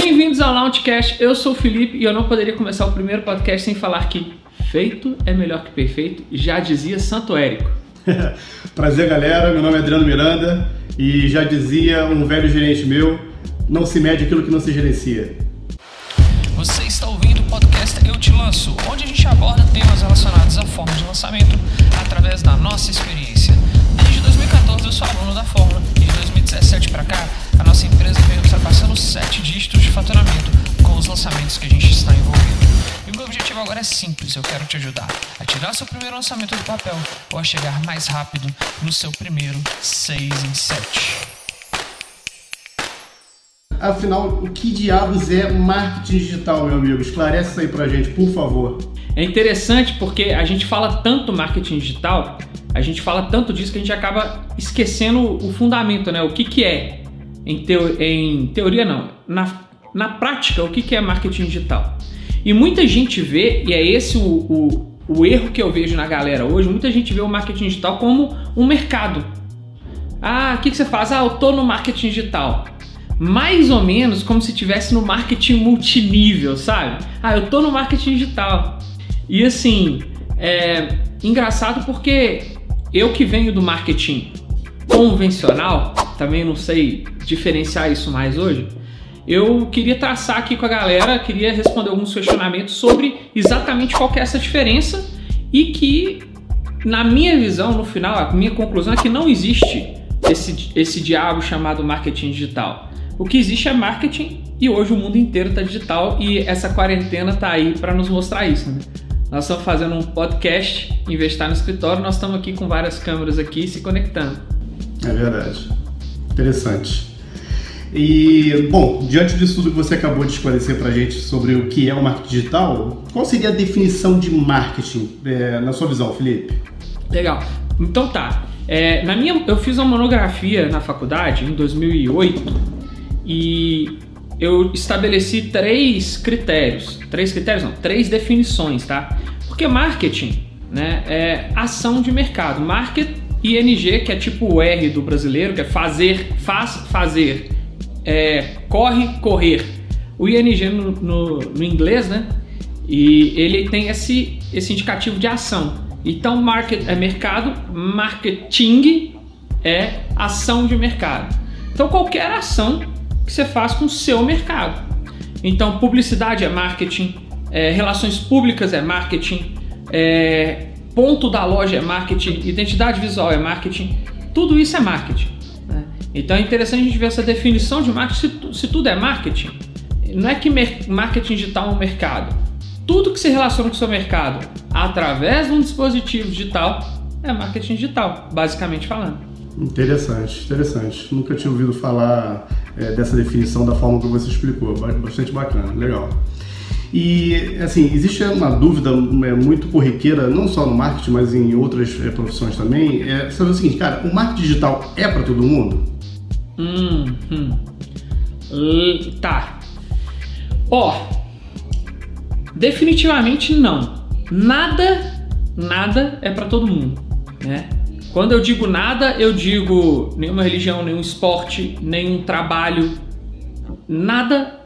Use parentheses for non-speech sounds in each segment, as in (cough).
Bem-vindos ao Launchcast, eu sou o Felipe e eu não poderia começar o primeiro podcast sem falar que feito é melhor que perfeito, já dizia Santo Érico. (laughs) Prazer, galera. Meu nome é Adriano Miranda e já dizia um velho gerente meu: não se mede aquilo que não se gerencia. Você está ouvindo o podcast Eu Te Lanço, onde a gente aborda temas relacionados à forma de lançamento através da nossa experiência. Desde 2014 eu sou aluno da Fórmula e de 2017 para cá a nossa empresa veio ultrapassando sete dígitos de faturamento com os lançamentos que a gente está envolvido. E o meu objetivo agora é simples, eu quero te ajudar a tirar seu primeiro lançamento do papel ou a chegar mais rápido no seu primeiro 6 em 7. Afinal, o que diabos é marketing digital, meu amigo? Esclarece isso aí pra gente, por favor. É interessante porque a gente fala tanto marketing digital, a gente fala tanto disso que a gente acaba esquecendo o fundamento, né? O que, que é? Em, teo, em teoria, não. Na, na prática, o que, que é marketing digital? E muita gente vê, e é esse o, o, o erro que eu vejo na galera hoje, muita gente vê o marketing digital como um mercado. Ah, o que, que você faz? Ah, eu tô no marketing digital mais ou menos como se tivesse no marketing multinível, sabe? Ah, eu tô no marketing digital. E assim, é engraçado porque eu que venho do marketing convencional, também não sei diferenciar isso mais hoje. Eu queria traçar aqui com a galera, queria responder alguns questionamentos sobre exatamente qual é essa diferença e que, na minha visão, no final, a minha conclusão é que não existe esse, esse diabo chamado marketing digital. O que existe é marketing e hoje o mundo inteiro está digital e essa quarentena está aí para nos mostrar isso. Né? Nós estamos fazendo um podcast, investir no escritório, nós estamos aqui com várias câmeras aqui se conectando. É verdade. Interessante. E, bom, diante disso tudo que você acabou de esclarecer para a gente sobre o que é o marketing digital, qual seria a definição de marketing é, na sua visão, Felipe? Legal. Então tá. É, na minha, eu fiz uma monografia na faculdade em 2008 e eu estabeleci três critérios, três critérios não, três definições, tá? Porque marketing, né, é ação de mercado. Market ING, que é tipo o R do brasileiro, que é fazer, faz, fazer, é, corre, correr. O ING no, no, no inglês, né? E ele tem esse, esse indicativo de ação. Então, market é mercado, marketing é ação de mercado. Então, qualquer ação que você faz com o seu mercado. Então, publicidade é marketing, é, relações públicas é marketing, é, ponto da loja é marketing, identidade visual é marketing, tudo isso é marketing. Né? Então é interessante a gente ver essa definição de marketing se, se tudo é marketing. Não é que marketing digital é um mercado. Tudo que se relaciona com o seu mercado através de um dispositivo digital é marketing digital, basicamente falando. Interessante, interessante. Nunca tinha ouvido falar é, dessa definição da forma que você explicou. Bastante bacana, legal. E, assim, existe uma dúvida é, muito corriqueira, não só no marketing, mas em outras é, profissões também, é saber o seguinte, cara, o marketing digital é para todo mundo? Hum, hum. tá. Ó, definitivamente não. Nada, nada é para todo mundo, né? Quando eu digo nada, eu digo nenhuma religião, nenhum esporte, nenhum trabalho, nada.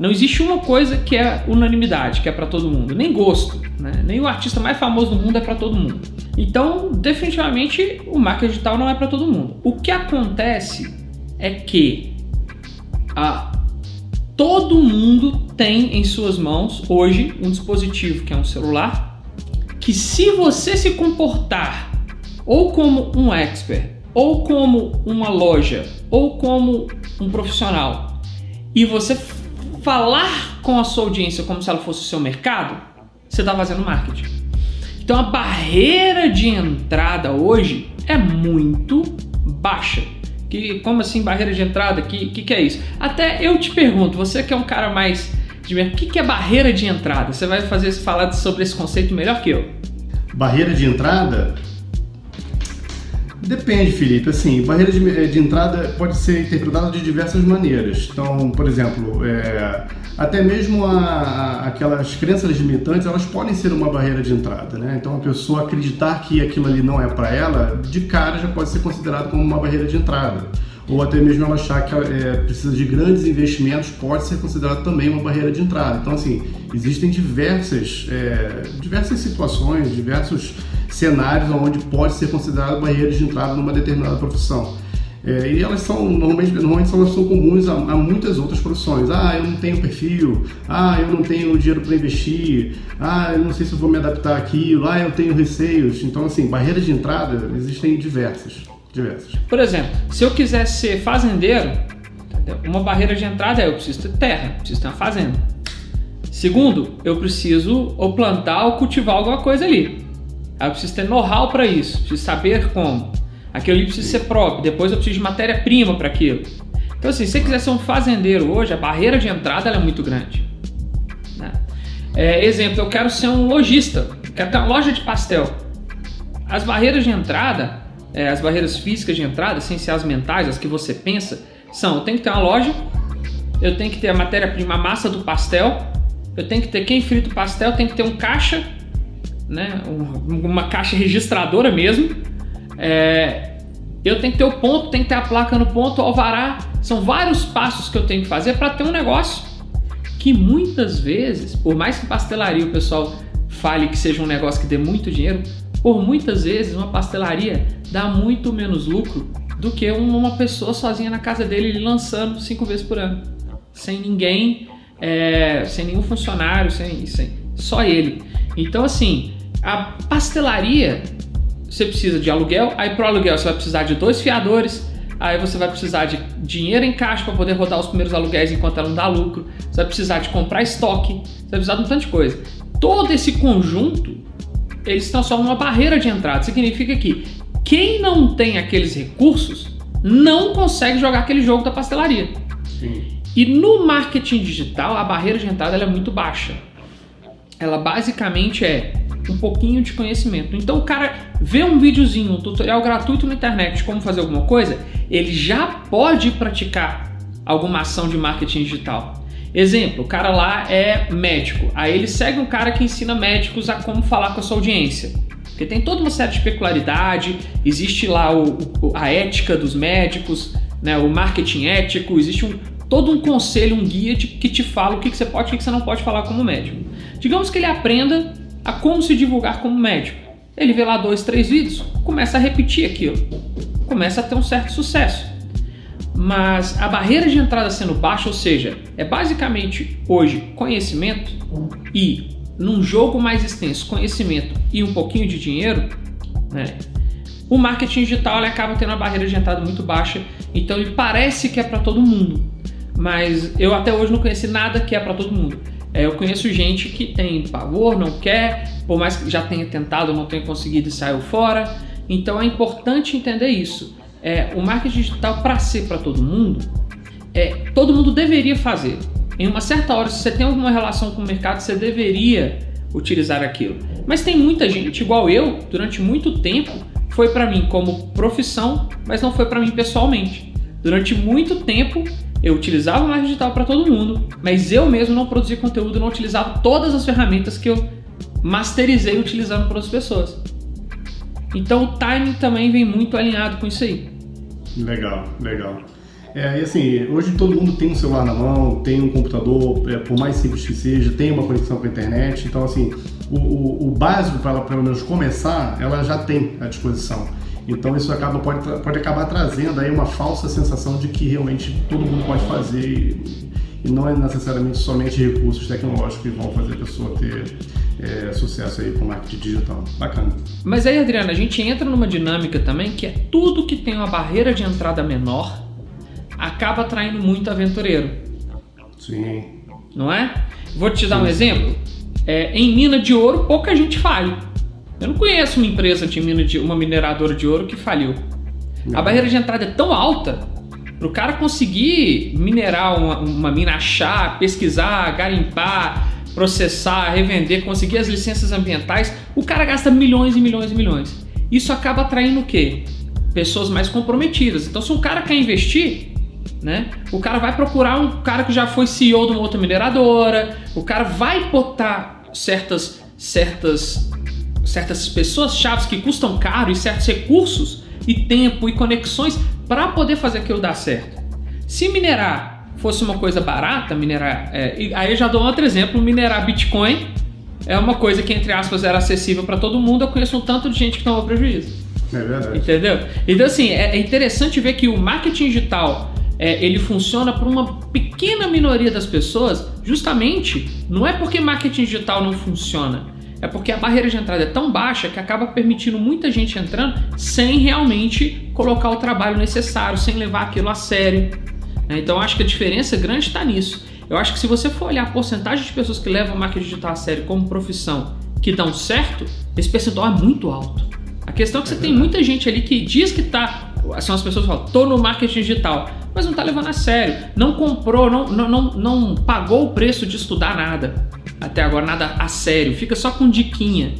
Não existe uma coisa que é unanimidade, que é para todo mundo, nem gosto, né? Nem o artista mais famoso do mundo é para todo mundo. Então, definitivamente, o marketing digital não é para todo mundo. O que acontece é que a, todo mundo tem em suas mãos hoje um dispositivo que é um celular, que se você se comportar ou como um expert, ou como uma loja, ou como um profissional, e você falar com a sua audiência como se ela fosse o seu mercado, você está fazendo marketing. Então a barreira de entrada hoje é muito baixa. Que, como assim barreira de entrada? Que, que, que é isso? Até eu te pergunto, você que é um cara mais de o que, que é barreira de entrada? Você vai fazer falar sobre esse conceito melhor que eu. Barreira de entrada Depende, Felipe. Assim, barreira de, eh, de, entrada pode ser interpretada de diversas maneiras. Então, por exemplo, é, até mesmo a, a, aquelas crenças limitantes, elas podem ser uma barreira de entrada, né? Então, a pessoa acreditar que aquilo ali não é para ela, de cara já pode ser considerado como uma barreira de entrada. ou até mesmo ela achar que é, precisa de grandes investimentos, pode ser considerado também uma barreira de entrada. Então, assim, existem diversas, é, diversas situações, diversos cenários onde pode ser considerado barreira de entrada numa determinada profissão. É, e elas são, normalmente, normalmente elas são comuns a, a, muitas outras profissões. Ah, eu não tenho perfil. Ah, eu não tenho dinheiro para investir. Ah, eu não sei se vou me adaptar àquilo. Ah, eu tenho receios. Então, assim, barreiras de entrada existem diversas. diversas. Por exemplo, se eu quiser ser fazendeiro, uma barreira de entrada é eu preciso ter terra, preciso ter uma fazenda. Segundo, eu preciso ou plantar ou cultivar alguma coisa ali. Eu preciso ter know-how para isso, preciso saber como. Aquilo ali precisa ser próprio, depois eu preciso de matéria-prima para aquilo. Então, assim, se você quiser ser um fazendeiro hoje, a barreira de entrada é muito grande. Né? É, exemplo, eu quero ser um lojista, quero ter uma loja de pastel. As barreiras de entrada, é, as barreiras físicas de entrada, sem ser as mentais, as que você pensa, são: eu tenho que ter uma loja, eu tenho que ter a matéria-prima, a massa do pastel, eu tenho que ter quem frita o pastel, tem que ter um caixa, né, uma caixa registradora mesmo é, eu tenho que ter o ponto, tem que ter a placa no ponto, o alvará. São vários passos que eu tenho que fazer para ter um negócio que muitas vezes, por mais que pastelaria o pessoal fale que seja um negócio que dê muito dinheiro, por muitas vezes uma pastelaria dá muito menos lucro do que uma pessoa sozinha na casa dele lançando cinco vezes por ano, sem ninguém, é, sem nenhum funcionário, sem, sem só ele. Então assim, a pastelaria você precisa de aluguel, aí para o aluguel você vai precisar de dois fiadores, aí você vai precisar de dinheiro em caixa para poder rodar os primeiros aluguéis enquanto ela não dá lucro, você vai precisar de comprar estoque, você vai precisar de um tanto de coisa. Todo esse conjunto, eles transformam uma barreira de entrada. Significa que quem não tem aqueles recursos não consegue jogar aquele jogo da pastelaria. Sim. E no marketing digital, a barreira de entrada é muito baixa. Ela basicamente é um pouquinho de conhecimento. Então o cara vê um videozinho, um tutorial gratuito na internet de como fazer alguma coisa, ele já pode praticar alguma ação de marketing digital. Exemplo, o cara lá é médico, aí ele segue um cara que ensina médicos a como falar com a sua audiência. Porque tem toda uma série de peculiaridade, existe lá o, o, a ética dos médicos, né, o marketing ético, existe um, todo um conselho, um guia de, que te fala o que, que você pode e o que você não pode falar como médico. Digamos que ele aprenda a como se divulgar como médico. Ele vê lá dois, três vídeos, começa a repetir aquilo, começa a ter um certo sucesso. Mas a barreira de entrada sendo baixa, ou seja, é basicamente hoje conhecimento e num jogo mais extenso, conhecimento e um pouquinho de dinheiro, né? O marketing digital acaba tendo uma barreira de entrada muito baixa, então ele parece que é para todo mundo, mas eu até hoje não conheci nada que é para todo mundo. É, eu conheço gente que tem pavor, não quer, por mais que já tenha tentado, não tenha conseguido e saiu fora. Então é importante entender isso. É, o marketing digital, para ser para todo mundo, é, todo mundo deveria fazer. Em uma certa hora, se você tem alguma relação com o mercado, você deveria utilizar aquilo. Mas tem muita gente, igual eu, durante muito tempo, foi para mim como profissão, mas não foi para mim pessoalmente. Durante muito tempo, eu utilizava marketing digital para todo mundo, mas eu mesmo não produzia conteúdo, não utilizava todas as ferramentas que eu masterizei utilizando para outras pessoas. Então o timing também vem muito alinhado com isso aí. Legal, legal. É, e assim, hoje todo mundo tem um celular na mão, tem um computador, é, por mais simples que seja, tem uma conexão com a internet. Então, assim, o, o, o básico para ela, pelo menos, começar, ela já tem à disposição. Então isso acaba, pode, pode acabar trazendo aí uma falsa sensação de que realmente todo mundo pode fazer e, e não é necessariamente somente recursos tecnológicos que vão fazer a pessoa ter é, sucesso aí com marketing digital. Bacana. Mas aí, Adriana, a gente entra numa dinâmica também que é tudo que tem uma barreira de entrada menor acaba atraindo muito aventureiro. Sim. Não é? Vou te dar Sim. um exemplo. É, em mina de ouro, pouca gente fala. Eu não conheço uma empresa de, mina de uma mineradora de ouro que faliu. Não. A barreira de entrada é tão alta para o cara conseguir minerar uma, uma mina, achar, pesquisar, garimpar, processar, revender, conseguir as licenças ambientais, o cara gasta milhões e milhões e milhões. Isso acaba atraindo o quê? Pessoas mais comprometidas. Então, se um cara quer investir, né? O cara vai procurar um cara que já foi CEO de uma outra mineradora, o cara vai botar certas certas certas pessoas chaves que custam caro e certos recursos e tempo e conexões para poder fazer aquilo dar certo. Se minerar fosse uma coisa barata, minerar. É, aí eu já dou outro exemplo: minerar Bitcoin é uma coisa que, entre aspas, era acessível para todo mundo. Eu conheço um tanto de gente que tomou prejuízo. É verdade. Entendeu? Então, assim, é, é interessante ver que o marketing digital é, ele funciona para uma pequena minoria das pessoas, justamente não é porque marketing digital não funciona, é porque a barreira de entrada é tão baixa que acaba permitindo muita gente entrando sem realmente colocar o trabalho necessário, sem levar aquilo a sério. Né? Então acho que a diferença grande está nisso. Eu acho que se você for olhar a porcentagem de pessoas que levam marketing digital a sério como profissão que dão certo, esse percentual é muito alto. A questão é que você tem muita gente ali que diz que está. São as pessoas que falam, tô no marketing digital, mas não está levando a sério. Não comprou, não, não, não, não pagou o preço de estudar nada. Até agora, nada a sério. Fica só com diquinha.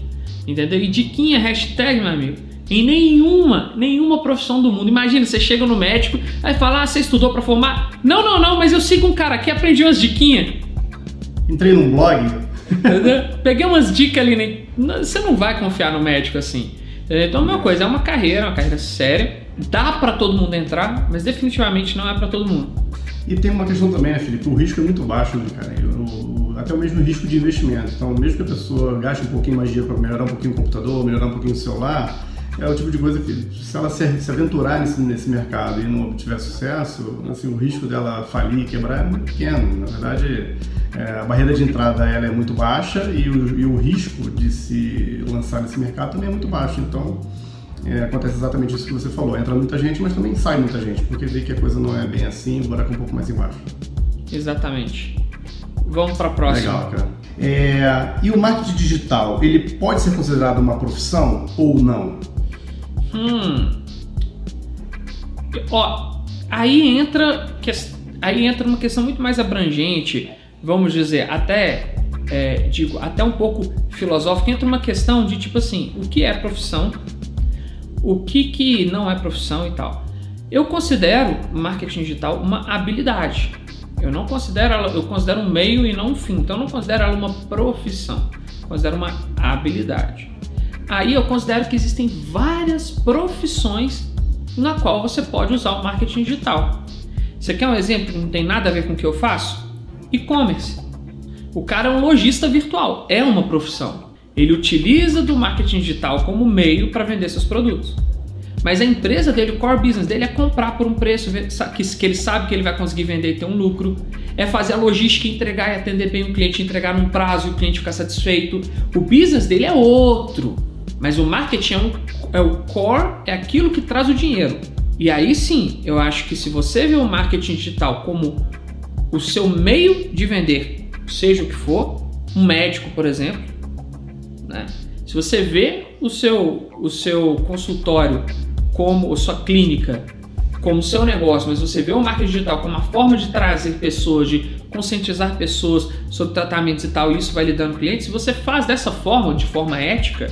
Entendeu? E diquinha, hashtag, meu amigo em nenhuma, nenhuma profissão do mundo. Imagina, você chega no médico, aí fala, ah, você estudou para formar? Não, não, não, mas eu sigo um cara que aprendi umas diquinhas. Entrei num blog. Peguei umas dicas ali, né? você não vai confiar no médico assim. Então, a mesma coisa, é uma carreira, uma carreira séria. Dá para todo mundo entrar, mas definitivamente não é para todo mundo. E tem uma questão também, né, Felipe? O risco é muito baixo, né, cara? O, até o mesmo risco de investimento. Então, mesmo que a pessoa gaste um pouquinho mais de dinheiro para melhorar um pouquinho o computador, melhorar um pouquinho o celular, é o tipo de coisa que, se ela se, aventurar nesse, nesse mercado e não obtiver sucesso, assim, o risco dela falir, quebrar é muito pequeno. Na verdade, é, a barreira de entrada ela é muito baixa e o, e o risco de se lançar nesse mercado também é muito baixo. Então, é, acontece exatamente isso que você falou. Entra muita gente, mas também sai muita gente, porque vê que a coisa não é bem assim, o buraco é um pouco mais embaixo. Exatamente. Vamos para a próxima. Legal, cara. É, e o marketing digital, ele pode ser considerado uma profissão ou não? Hum. Ó, aí entra, aí entra uma questão muito mais abrangente, vamos dizer, até é, digo, até um pouco filosófica, entra uma questão de tipo assim, o que é profissão, o que, que não é profissão e tal. Eu considero marketing digital uma habilidade. Eu não considero ela, eu considero um meio e não um fim. Então eu não considero ela uma profissão. Eu considero uma habilidade aí eu considero que existem várias profissões na qual você pode usar o marketing digital. Você quer um exemplo que não tem nada a ver com o que eu faço? E-commerce. O cara é um lojista virtual, é uma profissão. Ele utiliza do marketing digital como meio para vender seus produtos. Mas a empresa dele, o core business dele é comprar por um preço que ele sabe que ele vai conseguir vender e ter um lucro. É fazer a logística, entregar e atender bem o cliente, entregar num prazo e o cliente ficar satisfeito. O business dele é outro. Mas o marketing é, um, é o core, é aquilo que traz o dinheiro. E aí sim, eu acho que se você vê o marketing digital como o seu meio de vender, seja o que for, um médico, por exemplo, né? se você vê o seu, o seu consultório como a sua clínica como seu negócio, mas você vê o marketing digital como uma forma de trazer pessoas, de conscientizar pessoas sobre tratamentos e tal, e isso vai lhe dando clientes, se você faz dessa forma, de forma ética,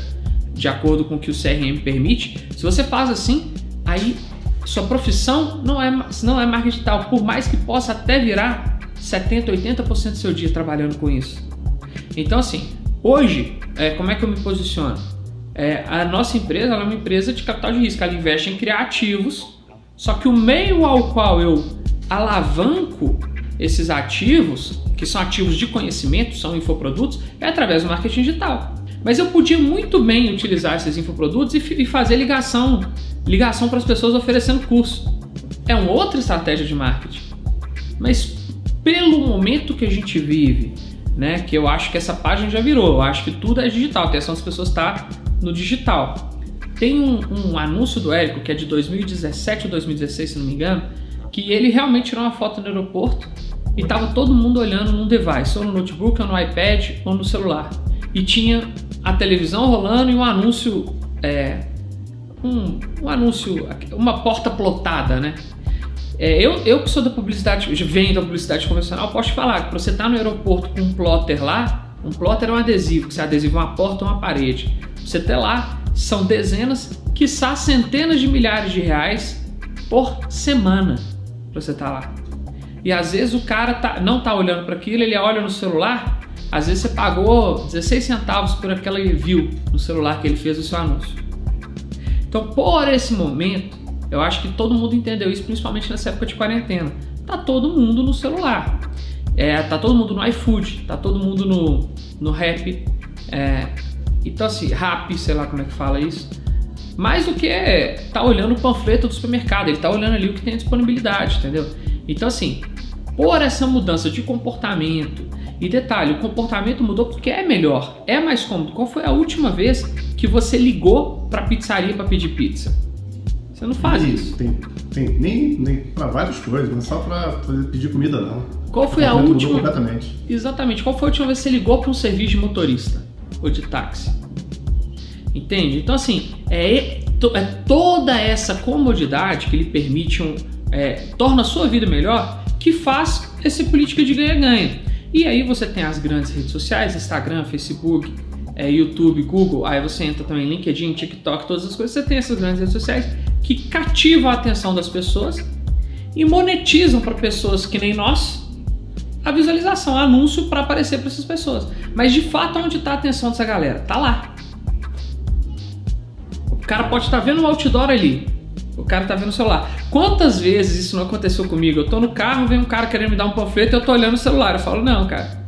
de acordo com o que o CRM permite, se você faz assim, aí sua profissão não é, não é marketing digital, por mais que possa até virar 70, 80% do seu dia trabalhando com isso. Então, assim, hoje, é, como é que eu me posiciono? É, a nossa empresa é uma empresa de capital de risco, ela investe em criar ativos, só que o meio ao qual eu alavanco esses ativos, que são ativos de conhecimento, são infoprodutos, é através do marketing digital. Mas eu podia muito bem utilizar esses infoprodutos e, e fazer ligação, ligação para as pessoas oferecendo curso. É uma outra estratégia de marketing. Mas pelo momento que a gente vive, né, que eu acho que essa página já virou, eu acho que tudo é digital, a atenção das pessoas está no digital. Tem um, um, anúncio do Érico, que é de 2017 ou 2016, se não me engano, que ele realmente tirou uma foto no aeroporto e estava todo mundo olhando num device, ou no notebook, ou no iPad, ou no celular. E tinha a televisão rolando e um anúncio, é, um, um anúncio, uma porta plotada, né? É, eu, eu que sou da publicidade, venho da publicidade convencional, posso te falar que você estar tá no aeroporto com um plotter lá, um plotter é um adesivo, que você adesiva uma porta ou uma parede. Você ter lá são dezenas, quiçá centenas de milhares de reais por semana para você estar tá lá. E às vezes o cara tá, não tá olhando para aquilo, ele olha no celular às vezes você pagou 16 centavos por aquela view no celular que ele fez o seu anúncio. Então, por esse momento, eu acho que todo mundo entendeu isso, principalmente nessa época de quarentena. Tá todo mundo no celular. É, tá todo mundo no iFood, tá todo mundo no, no Rap. É, então assim, Rap, sei lá como é que fala isso. Mais do que é, tá olhando o panfleto do supermercado, ele tá olhando ali o que tem disponibilidade, entendeu? Então assim, por essa mudança de comportamento, e detalhe, o comportamento mudou porque é melhor, é mais cômodo. Qual foi a última vez que você ligou para pizzaria para pedir pizza? Você não faz isso. Tem, tem nem, nem para várias coisas, não é só para pedir comida não. Qual foi a última? Completamente. Exatamente. Qual foi a última vez que você ligou para um serviço de motorista ou de táxi? Entende? Então assim, é, é toda essa comodidade que lhe permite um, é, torna a sua vida melhor que faz esse política de ganha-ganha. E aí você tem as grandes redes sociais, Instagram, Facebook, é, YouTube, Google, aí você entra também LinkedIn, TikTok, todas as coisas. Você tem essas grandes redes sociais que cativam a atenção das pessoas e monetizam para pessoas que nem nós a visualização, o anúncio para aparecer para essas pessoas. Mas de fato, onde está a atenção dessa galera? Tá lá. O cara pode estar vendo um outdoor ali. O cara tá vendo o celular. Quantas vezes isso não aconteceu comigo? Eu tô no carro, vem um cara querendo me dar um panfleto e eu tô olhando o celular. Eu falo, não, cara.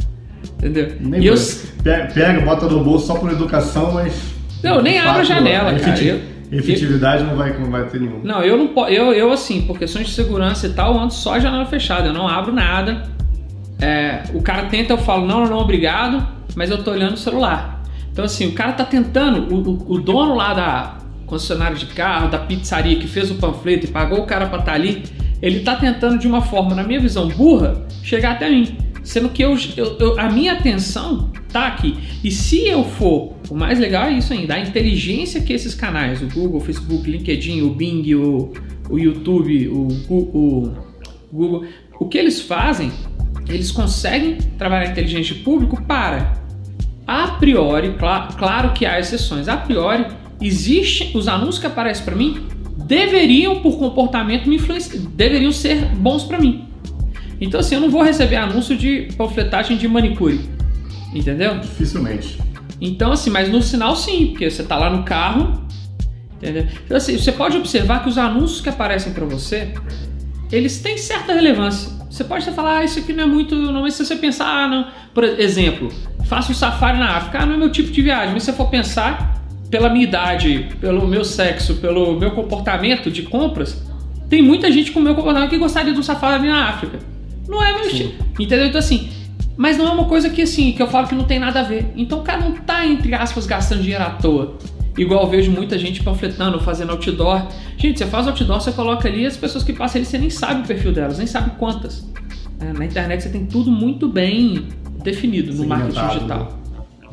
Entendeu? Nem e eu, pega, bota no bolso só por educação, mas. Não, nem de abre a janela, cara. efeti- Eu- efetividade não, vai, não vai ter nenhum. Não, eu não posso. Eu, eu, assim, por questões de segurança e tal, eu ando só a janela fechada, eu não abro nada. É, o cara tenta, eu falo, não, não, obrigado, mas eu tô olhando o celular. Então, assim, o cara tá tentando, o, o- o dono lá da concessionária de carro, da pizzaria que fez o panfleto e pagou o cara pra estar ali, ele tá tentando, de uma forma, na minha visão, burra, chegar até mim. Sendo que eu, eu- eu- a minha atenção tá aqui. E se eu for, o mais legal é isso ainda, a inteligência que esses canais, o Google, o Facebook, o LinkedIn, o Bing, o, o YouTube, o, Gu- o Google, o que eles fazem, eles conseguem trabalhar de público para, a priori, cla- claro que há exceções, a priori, existe, os anúncios que aparecem para mim deveriam, por comportamento, me influenciar, deveriam ser bons para mim. Então, assim, eu não vou receber anúncio de panfletagem de manicure. Entendeu? Dificilmente. Então, assim, mas no sinal sim, porque você tá lá no carro. Entendeu? Então, assim, você pode observar que os anúncios que aparecem para você, eles têm certa relevância. Você pode até falar, ah, isso aqui não é muito. Não, mas se você pensar, ah, não. Por exemplo, faço um safari na África, ah, não é meu tipo de viagem. Mas se você for pensar, pela minha idade, pelo meu sexo, pelo meu comportamento de compras, tem muita gente com o meu comportamento que gostaria de um safari na África. Não é meu estilo. Entendeu? Então, assim, mas não é uma coisa que assim, que eu falo que não tem nada a ver. Então o cara não tá, entre aspas, gastando dinheiro à toa. Igual vejo muita gente panfletando, fazendo outdoor. Gente, você faz outdoor, você coloca ali, as pessoas que passam ali, você nem sabe o perfil delas, nem sabe quantas. É, na internet você tem tudo muito bem definido no marketing Segmentado, digital.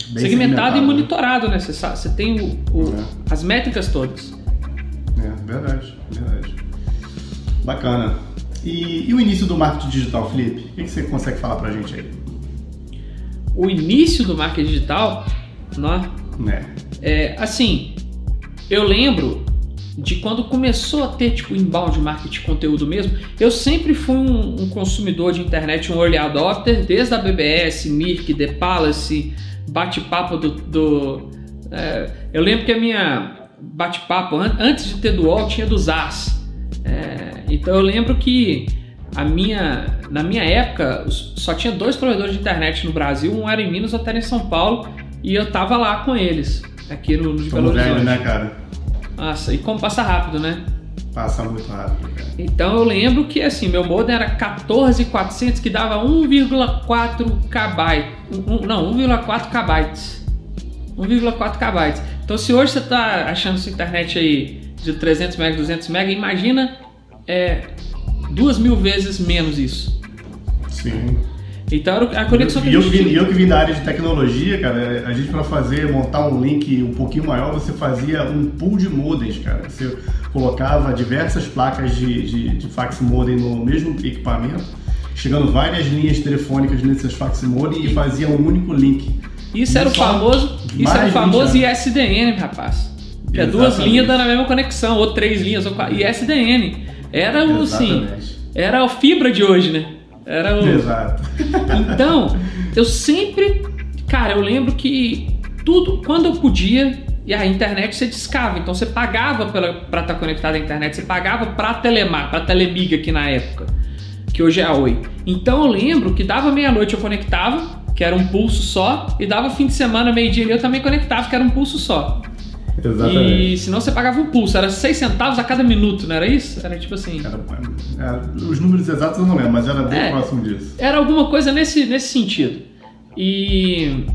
Bem segmentado, e né? monitorado, né? Você, sabe, você tem o- o- É. as métricas todas. É, verdade, verdade. Bacana. E, e o início do marketing digital, Felipe? O que você consegue falar pra gente aí? O início do marketing digital, né? Né? É, assim, eu lembro de quando começou a ter tipo inbound marketing conteúdo mesmo. Eu sempre fui um, um consumidor de internet, um early adopter, desde a BBS, Mirk, The Palace, bate-papo do. do- é, eu lembro que a minha bate-papo an- antes de ter dual tinha do ZAS. É, então eu lembro que a minha, na minha época só tinha dois provedores de internet no Brasil, um era em Minas, outro era em São Paulo, e eu tava lá com eles, aqui no, no de Belo velhos, Horizonte. né, cara? Nossa, e como passa rápido, né? Passa muito rápido, cara. Então eu lembro que assim, meu modem era 14400 que dava 1,4 KB. Um- não, 1,4 KB. 1,4 KB. Então se hoje você tá achando sua internet aí de 300 MB, 200 MB, imagina é, duas mil vezes menos isso. Sim. Então era a conexão que E a eu, gente que vim, tinha. eu que vim da área de tecnologia, cara, a gente para fazer, montar um link um pouquinho maior, você fazia um pool de modems, cara. Você colocava diversas placas de, de, de fax modem no mesmo equipamento, chegando várias linhas telefônicas nesses fax modem e fazia um único link. Isso era o famoso, isso era o famoso 20 ISDN, rapaz. Que é duas linhas dando a mesma conexão, ou três linhas, ou quatro. ISDN. Era o, Exatamente. era a fibra de hoje, né? Era o... Exato. Então, eu sempre, cara, eu lembro que tudo, quando eu podia, E a internet você discava, então você pagava para estar tá conectado à internet, você pagava para Telemar, para Telemiga aqui na época, que hoje é a Oi. Então eu lembro que dava meia-noite eu conectava, que era um pulso só, e dava fim de semana, meio-dia eu também conectava, que era um pulso só. Exatamente. E senão você pagava um pulso, era 6 centavos a cada minuto, não era isso? Era tipo assim. Era, era, os números exatos eu não lembro, mas era bem É. próximo disso. Era alguma coisa nesse, nesse sentido. E.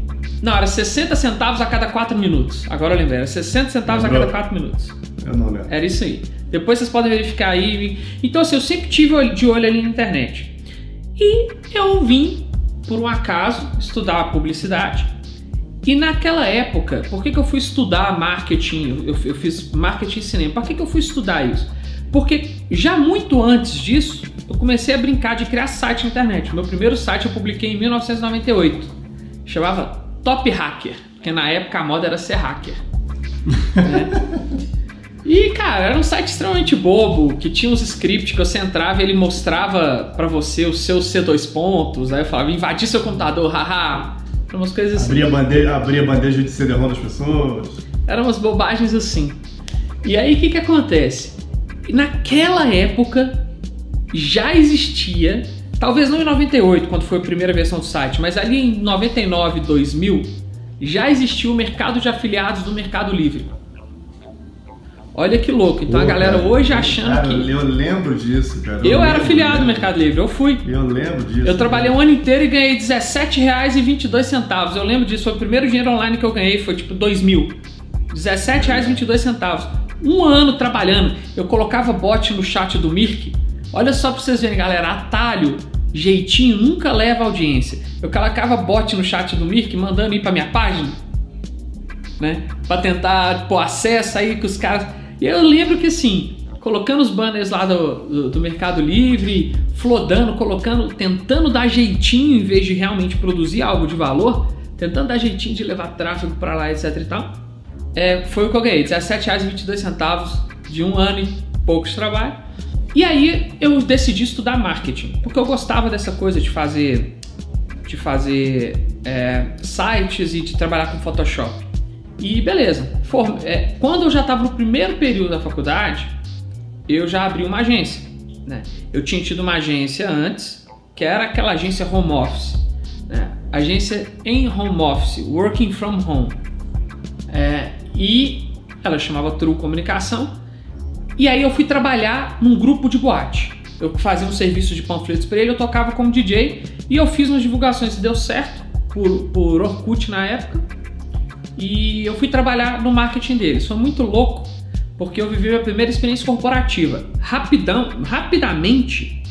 Não, era 60 centavos a cada 4 minutos. Agora eu lembrei, era 60 centavos Lembrou? a cada 4 minutos. Eu não lembro. Era isso aí. Depois vocês podem verificar aí. Então, assim, eu sempre tive de olho ali na internet. E eu vim, por um acaso, estudar publicidade. E naquela época, por que, que eu fui estudar marketing? Eu, eu fiz marketing e cinema. Por que, que eu fui estudar isso? Porque já muito antes disso, eu comecei a brincar de criar site na internet. Meu primeiro site eu publiquei em 1998. Chamava Top Hacker, porque na época a moda era ser hacker. né? (laughs) E, cara, era um site extremamente bobo, que tinha uns scripts que você entrava e ele mostrava pra você os seus C2 pontos. Aí eu falava, invadir seu computador, haha. Eram umas coisas assim. Abria bandeja, abria bandeja de CD-ROM das pessoas. Eram umas bobagens assim. E aí o que, que acontece? Naquela época já existia, talvez não em 98, quando foi a primeira versão do site, mas ali em 99, 2000, já existia o mercado de afiliados do Mercado Livre. Olha que louco. Então a Pô, galera cara, hoje achando cara, que. Eu lembro disso, cara. Eu era lembro, afiliado no lembro. Mercado Livre, eu fui. Eu lembro disso. Eu trabalhei um ano inteiro e ganhei R$17,22. Eu lembro disso, foi o primeiro dinheiro online que eu ganhei, foi tipo 2000. R$17,22. Um ano trabalhando, eu colocava bot no chat do Mirk. Olha só pra vocês verem, galera, atalho, jeitinho, nunca leva audiência. Eu colocava bot no chat do Mirk, mandando ir pra minha página, né? Pra tentar pôr acesso aí que os caras. E eu lembro que assim, colocando os banners lá do, do, do Mercado Livre, flodando, colocando, tentando dar jeitinho em vez de realmente produzir algo de valor, tentando dar jeitinho de levar tráfego pra lá, etc e tal. É, foi o que eu ganhei, R$17,22 de um ano e pouco de trabalho. E aí eu decidi estudar marketing, porque eu gostava dessa coisa de fazer, de fazer é, sites e de trabalhar com Photoshop. E beleza, é, quando eu já estava no primeiro período da faculdade, eu já abri uma agência. Né? Eu tinha tido uma agência antes, que era aquela agência home office. Né? Agência em home office, working from home. É, e ela chamava True Comunicação. E aí eu fui trabalhar num grupo de boate. Eu fazia um serviço de panfletos para ele, eu tocava como DJ e eu fiz umas divulgações, deu certo por, por Orkut na época. E eu fui trabalhar no marketing deles. Foi muito louco, porque eu vivi minha primeira experiência corporativa. Rapidão, rapidamente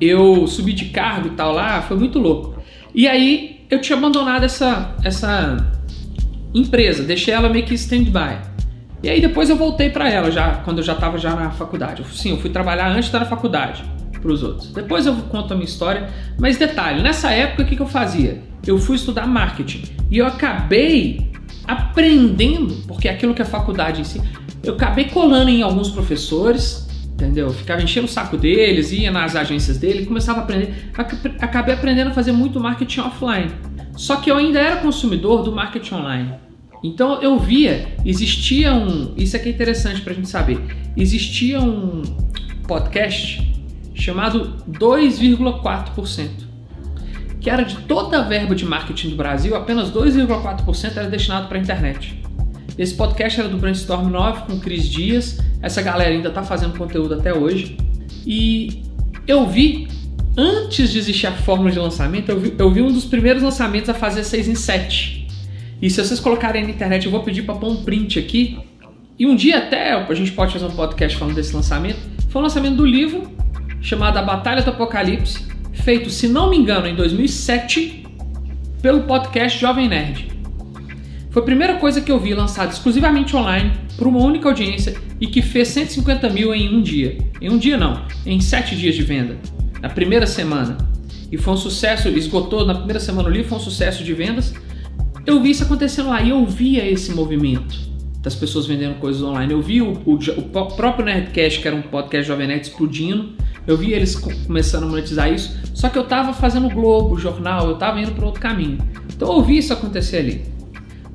eu subi de cargo e tal lá, foi muito louco. E aí eu tinha abandonado essa, essa empresa, deixei ela meio que stand-by. E aí depois eu voltei para ela já, quando eu já estava já na faculdade. Eu, sim, eu fui trabalhar antes na faculdade para os outros. Depois eu conto a minha história, mas detalhe, nessa época o que, que eu fazia? Eu fui estudar marketing e eu acabei aprendendo, porque é aquilo que a faculdade em si, eu acabei colando em alguns professores, entendeu? Eu ficava enchendo o saco deles, ia nas agências dele, começava a aprender, Ac- acabei aprendendo a fazer muito marketing offline. Só que eu ainda era consumidor do marketing online. Então eu via, existia um, isso aqui é interessante pra gente saber, existia um podcast chamado 2,4%, que era de toda a verba de marketing do Brasil, apenas 2,4% era destinado para a internet. Esse podcast era do Brainstorm 9 com Cris Dias, essa galera ainda está fazendo conteúdo até hoje. E eu vi, antes de existir a fórmula de lançamento, eu vi, eu vi um dos primeiros lançamentos a fazer 6 em 7. E se vocês colocarem na internet, eu vou pedir para pôr um print aqui. E um dia até a gente pode fazer um podcast falando desse lançamento. Foi o lançamento do livro chamado A Batalha do Apocalipse, feito, se não me engano, em 2007 pelo podcast Jovem Nerd. Foi a primeira coisa que eu vi lançada exclusivamente online para uma única audiência e que fez 150 mil em um dia. Em um dia não, em sete dias de venda, na primeira semana. E foi um sucesso, esgotou na primeira semana o livro, foi um sucesso de vendas. Eu vi isso acontecendo lá e eu via esse movimento das pessoas vendendo coisas online. Eu vi o, o, o próprio Nerdcast, que era um podcast Jovem Nerd, explodindo. Eu vi eles co- começando a monetizar isso. Só que eu tava fazendo Globo, jornal, eu tava indo para outro caminho. Então eu vi isso acontecer ali.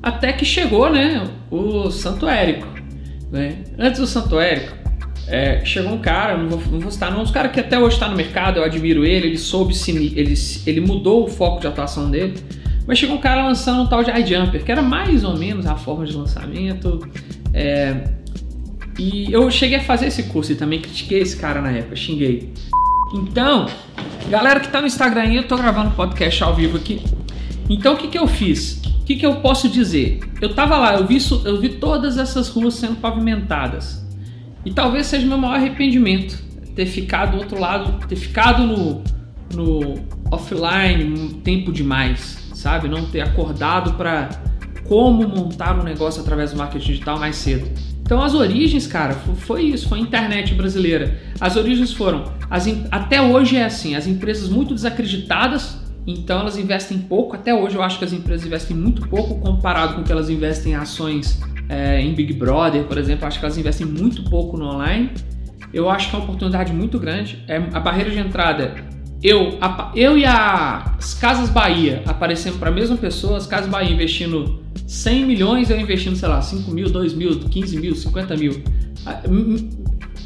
Até que chegou, né, o Santo Érico. Né? Antes do Santo Érico, é, chegou um cara, não vou, não vou citar não, um cara que até hoje está no mercado, eu admiro ele, ele soube se, ele, ele mudou o foco de atuação dele. Mas chegou um cara lançando um tal de iJumper, que era mais ou menos a forma de lançamento. É, e eu cheguei a fazer esse curso e também critiquei esse cara na época, xinguei. Então, galera que tá no Instagram aí, eu tô gravando podcast ao vivo aqui. Então, o que que eu fiz? O que que eu posso dizer? Eu tava lá, eu vi, eu vi todas essas ruas sendo pavimentadas. E talvez seja o meu maior arrependimento ter ficado do outro lado, ter ficado no, no offline um tempo demais, sabe? Não ter acordado para como montar um negócio através do marketing digital mais cedo. Então as origens, cara, foi isso, foi a internet brasileira. As origens foram, as, até hoje é assim, as empresas muito desacreditadas, então elas investem pouco. Até hoje eu acho que as empresas investem muito pouco comparado com o que elas investem em ações é, em Big Brother, por exemplo. Acho que elas investem muito pouco no online. Eu acho que é uma oportunidade muito grande. É, a barreira de entrada eu, a, eu e as Casas Bahia aparecendo para a mesma pessoa, as Casas Bahia investindo 100 milhões, eu investindo, sei lá, 5 mil, 2 mil, 15 mil, 50 mil. Ah,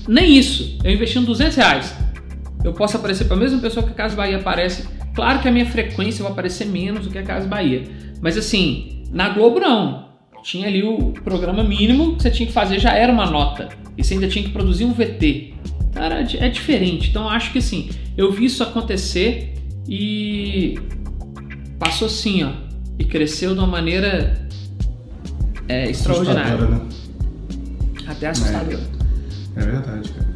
nem isso, eu investindo 200 reais. Eu posso aparecer para a mesma pessoa que a Casa Bahia aparece. Claro que a minha frequência vai aparecer menos do que a Casa Bahia. Mas assim, na Globo não. Tinha ali o programa mínimo que você tinha que fazer, já era uma nota. E você ainda tinha que produzir um VT. Cara, é diferente. Então acho que assim, eu vi isso acontecer e passou assim, ó. E cresceu de uma maneira é, extraordinária. Né? Até assustadora. É, é verdade, cara.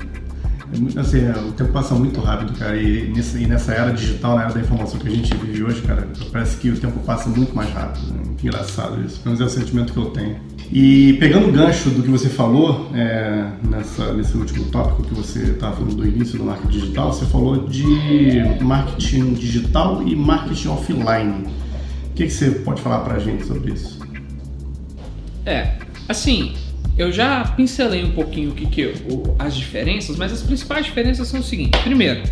Assim, é, o tempo passa muito rápido, cara, e, nessa, e nessa era digital, na era da informação que a gente vive hoje, cara, parece que o tempo passa muito mais rápido. Né? Engraçado isso, pelo menos é o sentimento que eu tenho. E pegando o gancho do que você falou é, nessa, nesse último tópico que você estava falando do início do marketing digital, você falou de marketing digital e marketing offline. O que, que você pode falar para gente sobre isso? É, assim, eu já pincelei um pouquinho o que, que as diferenças, mas as principais diferenças são o seguinte: primeiro,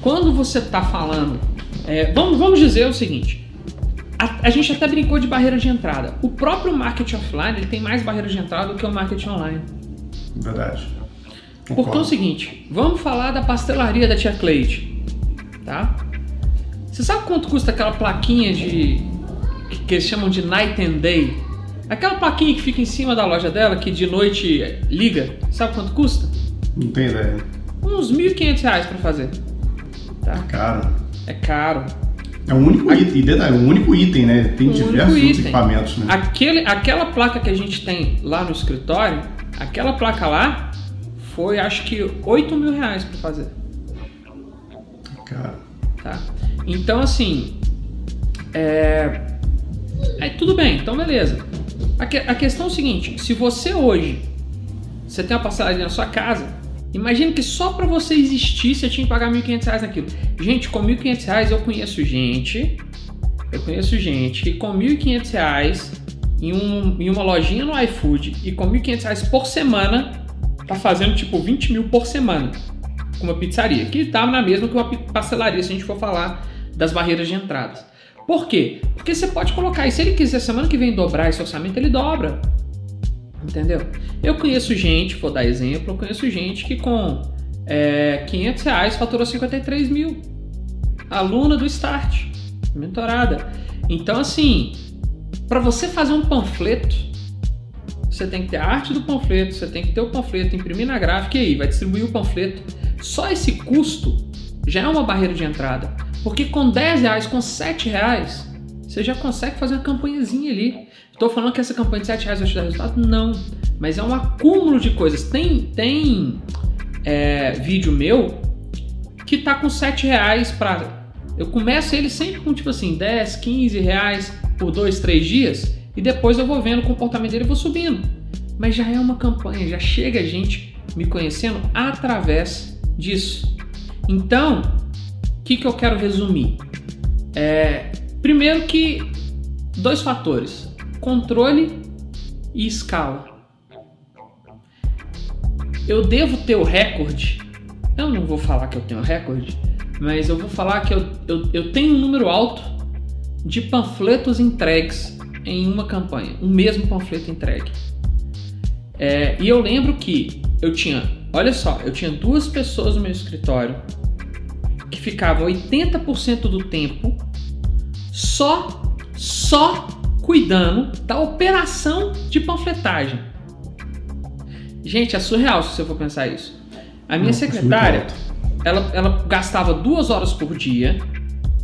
quando você está falando, é, vamos, vamos dizer o seguinte. A, a, gente até brincou de barreira de entrada. O próprio marketing offline ele tem mais barreira de entrada do que o marketing online. Verdade. Concordo. Porque é o seguinte, vamos falar da pastelaria da tia Cleide, tá? Você sabe quanto custa aquela plaquinha de que, que eles chamam de night and day? Aquela plaquinha que fica em cima da loja dela que de noite liga, sabe quanto custa? Não tem ideia. Uns 1.500 reais para fazer. Tá? É caro. É caro. É um único item, detalhe, um único item, né? Tem um diversos equipamentos, né? Aquele, aquela placa que a gente tem lá no escritório, aquela placa lá foi acho que 8 mil reais para fazer. Cara. Tá? Então assim. É... Aí tudo bem, então beleza. A, que, a questão é o seguinte: se você hoje você tem uma passagem na sua casa, Imagina que só para você existir você tinha que pagar R$ 1.500 naquilo. Gente, com R$ 1.500 eu conheço gente, eu conheço gente que com R$ 1.500 em, um, em uma lojinha no iFood e com R$ 1.500 por semana tá fazendo tipo 20 mil por semana com uma pizzaria, que tá na mesma que uma pastelaria se a gente for falar das barreiras de entrada. Por quê? Porque você pode colocar, e se ele quiser semana que vem dobrar esse orçamento, ele dobra. Entendeu? Eu conheço gente, vou dar exemplo, eu conheço gente que com é, 500 reais faturou 53 mil. Aluna do Start, mentorada. Então, assim, para você fazer um panfleto, você tem que ter a arte do panfleto, você tem que ter o panfleto, imprimir na gráfica e aí vai distribuir o panfleto. Só esse custo já é uma barreira de entrada. Porque com 10 reais, com 7 reais, você já consegue fazer uma campanhazinha ali. Estou falando que essa campanha de 7 reais vai te dar resultado? Não. Mas é um acúmulo de coisas. Tem, tem é, vídeo meu que tá com 7 reais para. Eu começo ele sempre com tipo assim, 10, 15 reais por 2, 3 dias. E depois eu vou vendo o comportamento dele e vou subindo. Mas já é uma campanha, já chega gente me conhecendo através disso. Então, que, que eu quero resumir? É, primeiro que dois fatores controle e escala. Eu devo ter o recorde. Eu não vou falar que eu tenho recorde, mas eu vou falar que eu, eu, eu tenho um número alto de panfletos entregues em uma campanha, um mesmo panfleto entregue. É, e eu lembro que eu tinha, olha só, eu tinha duas pessoas no meu escritório que ficavam 80% do tempo só, só cuidando da operação de panfletagem. Gente, é surreal se você for pensar isso. A minha Não, secretária, ela, ela gastava duas horas por dia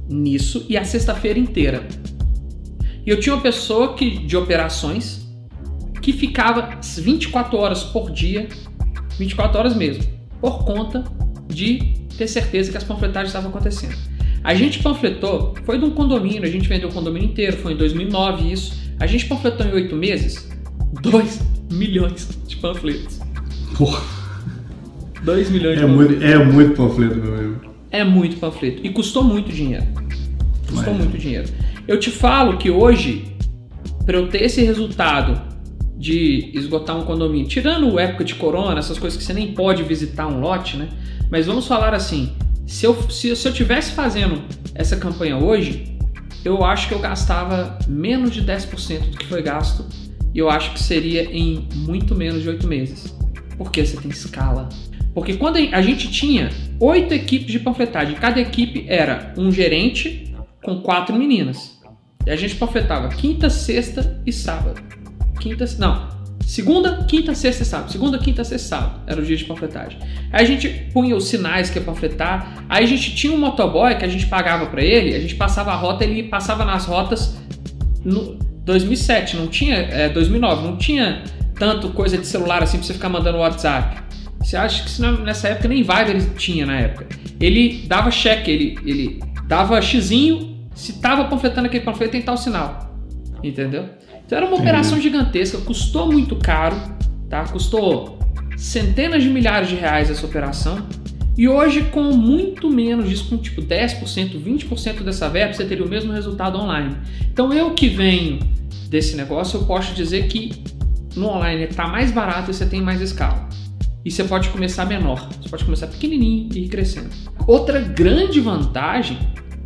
nisso e a sexta-feira inteira. E eu tinha uma pessoa que, de operações que ficava 24 horas por dia, 24 horas mesmo, por conta de ter certeza que as panfletagens estavam acontecendo. A gente panfletou, foi de um condomínio, a gente vendeu o condomínio inteiro, foi em 2009 isso. A gente panfletou em oito meses 2 (laughs) milhões de panfletos. Porra. 2 milhões de é panfletos. Muito, é muito panfleto, meu amigo. É muito panfleto. E custou muito dinheiro. Custou Mas... muito dinheiro. Eu te falo que hoje, para eu ter esse resultado de esgotar um condomínio, tirando época de corona, essas coisas que você nem pode visitar um lote, né? Mas vamos falar assim, se eu, se, se eu tivesse fazendo essa campanha hoje, eu acho que eu gastava menos de 10% do que foi gasto e eu acho que seria em muito menos de 8 meses. Porque você tem escala. Porque quando a gente tinha oito equipes de panfletagem, cada equipe era um gerente com quatro meninas. E a gente panfletava quinta, sexta e sábado. Quinta, não, Segunda, quinta, sexta e sábado. Segunda, quinta, sexta e sábado. Era o dia de panfletagem. Aí a gente punha os sinais que ia panfletar. Aí a gente tinha um motoboy que a gente pagava para ele. A gente passava a rota, ele passava nas rotas no 2007. Não tinha, é, 2009. Não tinha tanto coisa de celular assim pra você ficar mandando WhatsApp. Você acha que nessa época nem Viber tinha na época. Ele dava cheque, ele, ele dava xizinho, se tava panfletando aquele panfleto, tem tal sinal. Entendeu? Então era uma operação gigantesca, custou muito caro, tá? Custou centenas de milhares de reais essa operação. E hoje, com muito menos disso, com tipo 10%, 20% dessa verba, você teria o mesmo resultado online. Então eu que venho desse negócio, eu posso dizer que no online está mais barato e você tem mais escala. E você pode começar menor, você pode começar pequenininho e ir crescendo. Outra grande vantagem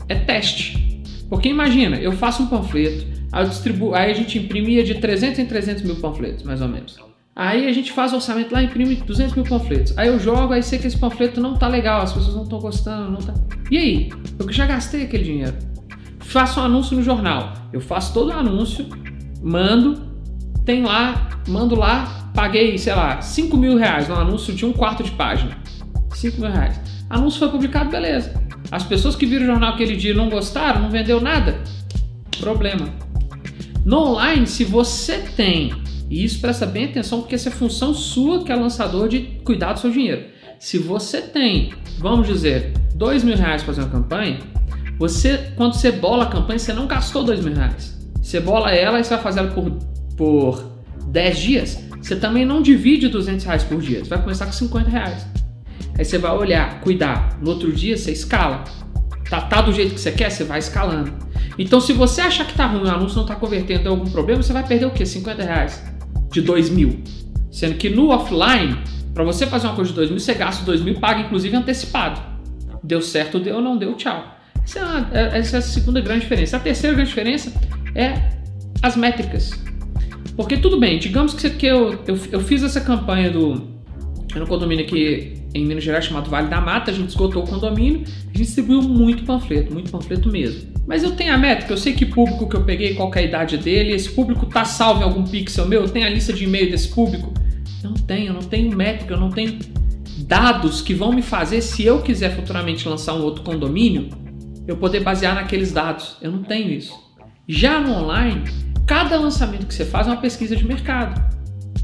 é teste. Porque imagina, eu faço um panfleto, Aí, distribu... aí a gente imprimia de 300 em 300 mil panfletos, mais ou menos. Aí a gente faz o orçamento lá, imprime 200 mil panfletos. Aí eu jogo, aí sei que esse panfleto não tá legal, as pessoas não estão gostando, não tá. E aí? Eu já gastei aquele dinheiro. Faço um anúncio no jornal. Eu faço todo o anúncio, mando, tem lá, mando lá, paguei, sei lá, 5 mil reais no anúncio de um quarto de página. 5 mil reais. Anúncio foi publicado, beleza. As pessoas que viram o jornal aquele dia não gostaram, não vendeu nada. Problema. No online, se você tem, e isso presta bem atenção porque essa é função sua que é lançador de cuidar do seu dinheiro. Se você tem, vamos dizer, dois mil reais para fazer uma campanha, você, quando você bola a campanha, você não gastou dois mil reais. Você bola ela e você vai fazer ela por, por 10 dias, você também não divide 200 reais por dia, você vai começar com 50 reais. Aí você vai olhar, cuidar, no outro dia você escala. Tá, tá do jeito que você quer, você vai escalando. Então, se você achar que tá ruim, o anúncio não tá convertendo em algum problema, você vai perder o quê? 50 reais de 2 mil. Sendo que no offline, para você fazer uma coisa de 2 mil, você gasta 2 mil, paga inclusive antecipado. Deu certo, deu, não deu, tchau. Essa é, uma, é, essa é a segunda grande diferença. A terceira grande diferença é as métricas. Porque tudo bem, digamos que, que eu, eu, eu fiz essa campanha do. No condomínio aqui em Minas Gerais chamado Vale da Mata, a gente esgotou o condomínio, a gente distribuiu muito panfleto, muito panfleto mesmo. Mas eu tenho a métrica, eu sei que público que eu peguei, qual é a idade dele, esse público tá salvo em algum pixel meu, eu tenho a lista de e-mail desse público. Não tenho, não tenho métrica, eu não tenho dados que vão me fazer, se eu quiser futuramente lançar um outro condomínio, eu poder basear naqueles dados. Eu não tenho isso. Já no online, cada lançamento que você faz é uma pesquisa de mercado.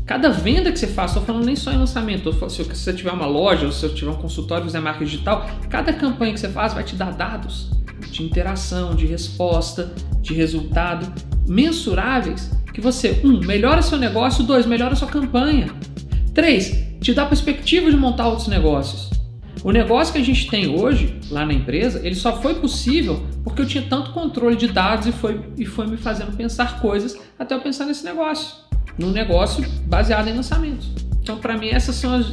Cada venda que você faz, estou falando nem só em lançamento, se você tiver uma loja, ou se você tiver um consultório, fizer marketing digital, cada campanha que você faz vai te dar dados de interação, de resposta, de resultado mensuráveis que você, um, melhora seu negócio, dois, melhora sua campanha, três, te dá perspectiva de montar outros negócios. O negócio que a gente tem hoje lá na empresa, ele só foi possível porque eu tinha tanto controle de dados e foi, e foi me fazendo pensar coisas até eu pensar nesse negócio num negócio baseado em lançamentos. Então, para mim, essas são as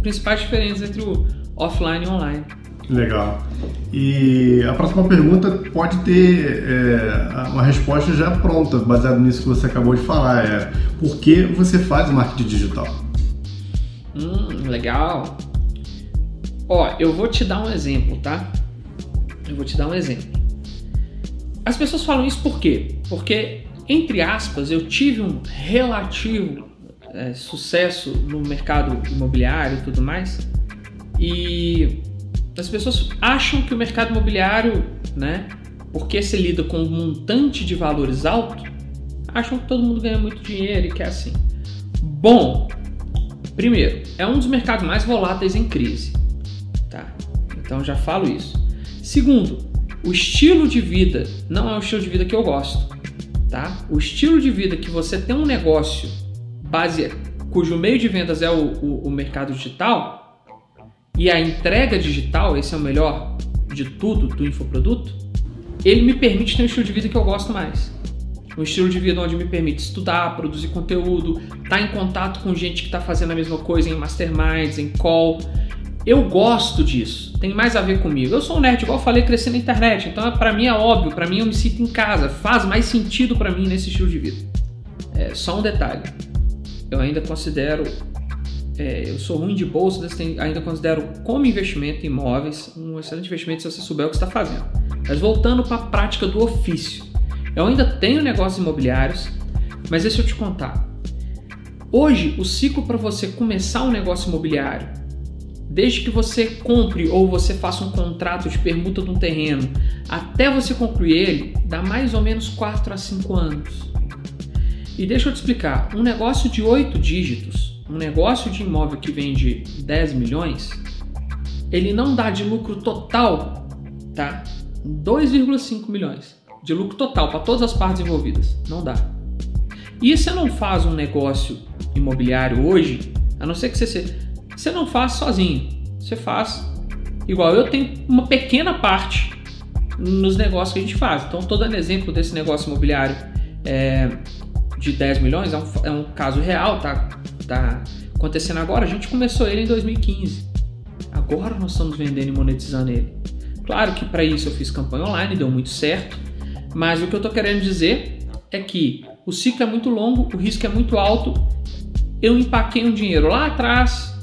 principais diferenças entre o offline e o online. Legal. E a próxima pergunta pode ter é, uma resposta já pronta, baseada nisso que você acabou de falar. É por que você faz marketing digital? Hum, legal. Ó, eu vou te dar um exemplo, tá? Eu vou te dar um exemplo. As pessoas falam isso por quê? Porque, entre aspas, eu tive um relativo é, sucesso no mercado imobiliário e tudo mais. E as pessoas acham que o mercado imobiliário, né, porque se lida com um montante de valores alto, acham que todo mundo ganha muito dinheiro e que é assim. Bom, primeiro, é um dos mercados mais voláteis em crise, tá? Então já falo isso. Segundo, o estilo de vida não é o estilo de vida que eu gosto, tá? O estilo de vida que você tem um negócio base cujo meio de vendas é o, o, o mercado digital, e a entrega digital, esse é o melhor de tudo do infoproduto, ele me permite ter um estilo de vida que eu gosto mais. Um estilo de vida onde me permite estudar, produzir conteúdo, estar tá em contato com gente que está fazendo a mesma coisa em masterminds, em call. Eu gosto disso, tem mais a ver comigo. Eu sou um nerd, igual eu falei, cresci na internet, então para mim é óbvio, para mim eu me sinto em casa, faz mais sentido para mim nesse estilo de vida. É, só um detalhe, eu ainda considero é, eu sou ruim de bolsa, ainda considero como investimento em imóveis um excelente investimento se você souber o que está fazendo. Mas voltando para a prática do ofício, eu ainda tenho negócios imobiliários, mas deixa eu te contar. Hoje, o ciclo para você começar um negócio imobiliário, desde que você compre ou você faça um contrato de permuta de um terreno, até você concluir ele, dá mais ou menos 4 a 5 anos. E deixa eu te explicar, um negócio de 8 dígitos, um negócio de imóvel que vende 10 milhões, ele não dá de lucro total, tá? 2,5 milhões de lucro total para todas as partes envolvidas. Não dá. E você não faz um negócio imobiliário hoje, a não ser que você você não faz sozinho. Você faz igual eu tenho uma pequena parte nos negócios que a gente faz. Então, estou dando exemplo desse negócio imobiliário é, de 10 milhões, é um, é um caso real, tá? está acontecendo agora, a gente começou ele em 2015. Agora nós estamos vendendo e monetizando ele. Claro que para isso eu fiz campanha online, deu muito certo, mas o que eu estou querendo dizer é que o ciclo é muito longo, o risco é muito alto. Eu empaquei um dinheiro lá atrás,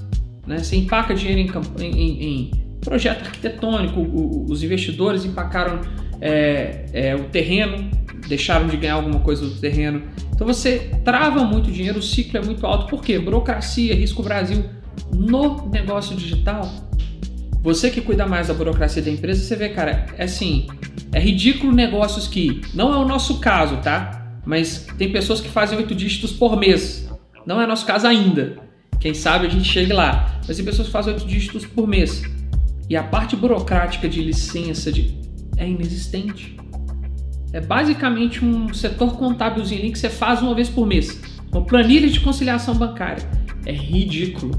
né? você empaca dinheiro em, em, em projeto arquitetônico, os investidores empacaram é, é, o terreno, deixaram de ganhar alguma coisa do terreno. Então você trava muito dinheiro, o ciclo é muito alto. Por quê? Burocracia, risco Brasil. No negócio digital, você que cuida mais da burocracia da empresa, você vê, cara, é assim, é ridículo negócios que não é o nosso caso, tá? Mas tem pessoas que fazem oito dígitos por mês. Não é nosso caso ainda. Quem sabe a gente chegue lá. Mas tem pessoas que fazem oito dígitos por mês. E a parte burocrática de licença de... é inexistente. É basicamente um setor contábilzinho que você faz uma vez por mês. Uma planilha de conciliação bancária. É ridículo